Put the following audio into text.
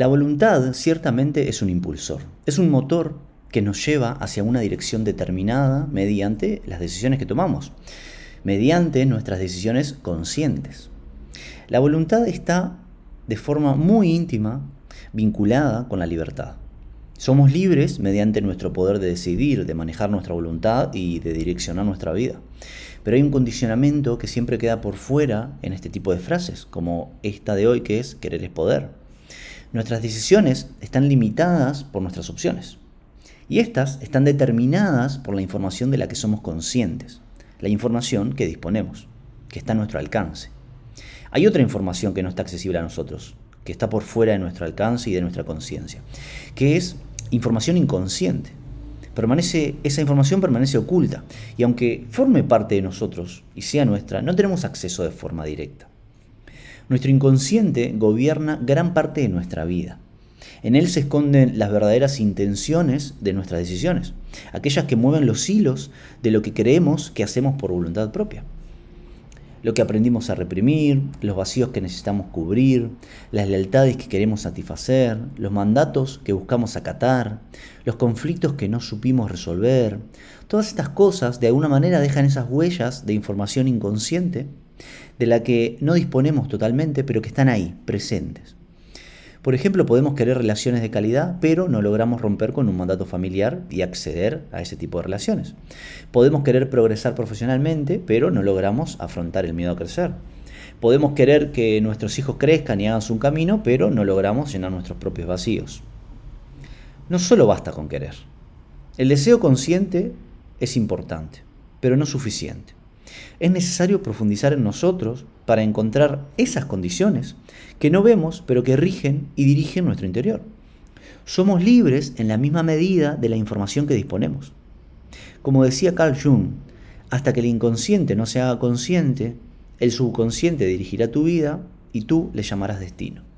La voluntad ciertamente es un impulsor, es un motor que nos lleva hacia una dirección determinada mediante las decisiones que tomamos, mediante nuestras decisiones conscientes. La voluntad está de forma muy íntima vinculada con la libertad. Somos libres mediante nuestro poder de decidir, de manejar nuestra voluntad y de direccionar nuestra vida. Pero hay un condicionamiento que siempre queda por fuera en este tipo de frases, como esta de hoy que es querer es poder. Nuestras decisiones están limitadas por nuestras opciones. Y estas están determinadas por la información de la que somos conscientes, la información que disponemos, que está a nuestro alcance. Hay otra información que no está accesible a nosotros, que está por fuera de nuestro alcance y de nuestra conciencia, que es información inconsciente. Permanece, esa información permanece oculta y aunque forme parte de nosotros y sea nuestra, no tenemos acceso de forma directa. Nuestro inconsciente gobierna gran parte de nuestra vida. En él se esconden las verdaderas intenciones de nuestras decisiones, aquellas que mueven los hilos de lo que creemos que hacemos por voluntad propia lo que aprendimos a reprimir, los vacíos que necesitamos cubrir, las lealtades que queremos satisfacer, los mandatos que buscamos acatar, los conflictos que no supimos resolver. Todas estas cosas de alguna manera dejan esas huellas de información inconsciente de la que no disponemos totalmente, pero que están ahí, presentes. Por ejemplo, podemos querer relaciones de calidad, pero no logramos romper con un mandato familiar y acceder a ese tipo de relaciones. Podemos querer progresar profesionalmente, pero no logramos afrontar el miedo a crecer. Podemos querer que nuestros hijos crezcan y hagan su camino, pero no logramos llenar nuestros propios vacíos. No solo basta con querer. El deseo consciente es importante, pero no suficiente. Es necesario profundizar en nosotros para encontrar esas condiciones que no vemos, pero que rigen y dirigen nuestro interior. Somos libres en la misma medida de la información que disponemos. Como decía Carl Jung, hasta que el inconsciente no se haga consciente, el subconsciente dirigirá tu vida y tú le llamarás destino.